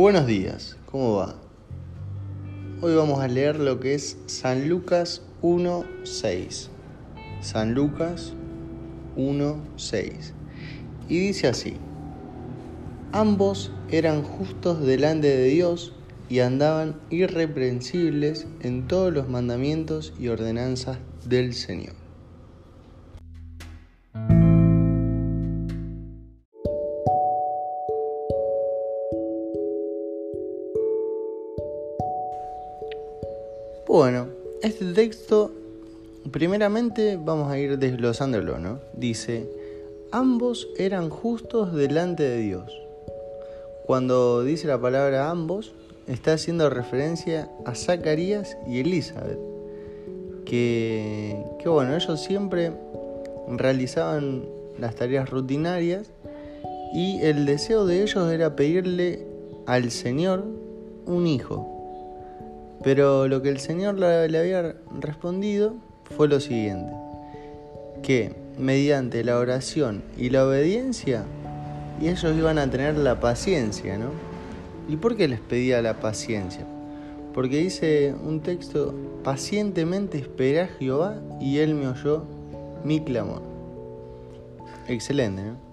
Buenos días, ¿cómo va? Hoy vamos a leer lo que es San Lucas 1.6. San Lucas 1.6. Y dice así, ambos eran justos delante de Dios y andaban irreprensibles en todos los mandamientos y ordenanzas del Señor. Bueno, este texto, primeramente vamos a ir desglosándolo, ¿no? Dice, ambos eran justos delante de Dios. Cuando dice la palabra ambos, está haciendo referencia a Zacarías y Elizabeth, que, que bueno, ellos siempre realizaban las tareas rutinarias y el deseo de ellos era pedirle al Señor un hijo, pero lo que el Señor le había respondido fue lo siguiente, que mediante la oración y la obediencia, y ellos iban a tener la paciencia, ¿no? ¿Y por qué les pedía la paciencia? Porque dice un texto, pacientemente esperé a Jehová y él me oyó mi clamor. Excelente, ¿no?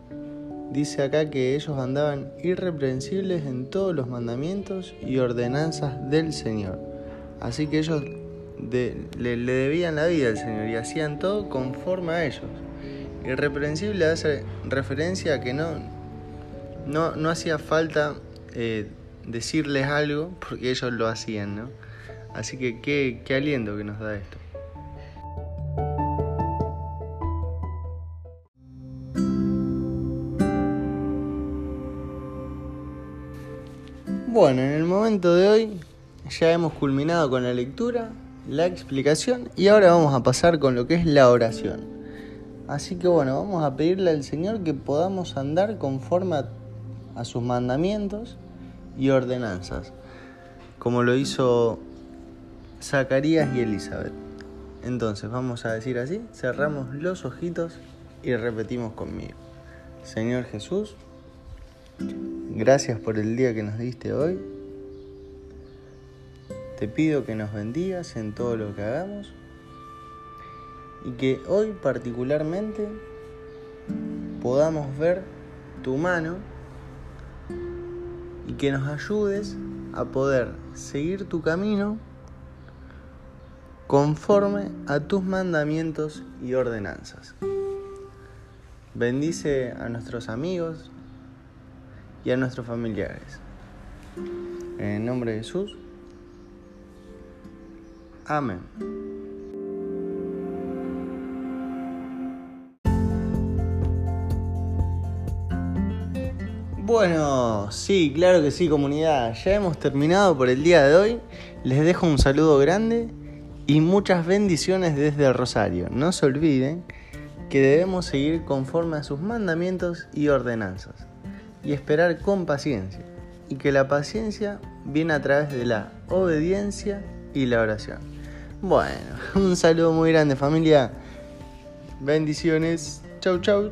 Dice acá que ellos andaban irreprensibles en todos los mandamientos y ordenanzas del Señor. Así que ellos le, debían la vida al Señor y hacían todo conforme a ellos. Irreprensible hace referencia a que no, no, hacía falta eh, decirles algo porque ellos lo hacían, ¿no? Así que qué, qué aliento que nos da esto. Bueno, en el momento de hoy ya hemos culminado con la lectura, la explicación y ahora vamos a pasar con lo que es la oración. Así que bueno, vamos a pedirle al Señor que podamos andar conforme a, sus mandamientos y ordenanzas, como lo hizo Zacarías y Elizabeth. Entonces vamos a decir así, cerramos los ojitos y repetimos conmigo. Señor Jesús, gracias por el día que nos diste hoy te pido que nos bendigas en todo lo que hagamos y que hoy particularmente podamos ver tu mano y que nos ayudes a poder seguir tu camino conforme a tus mandamientos y ordenanzas. Bendice a nuestros amigos y a nuestros familiares. En el nombre de Jesús. Amén. Bueno, sí, claro que sí, comunidad. Ya hemos terminado por el día de hoy. Les dejo un saludo grande y muchas bendiciones desde Rosario. No se olviden que debemos seguir conforme a sus mandamientos y ordenanzas y esperar con paciencia. Y que la paciencia viene a través de la obediencia y la oración. Bueno, un saludo muy grande familia. Bendiciones. Chau, chau.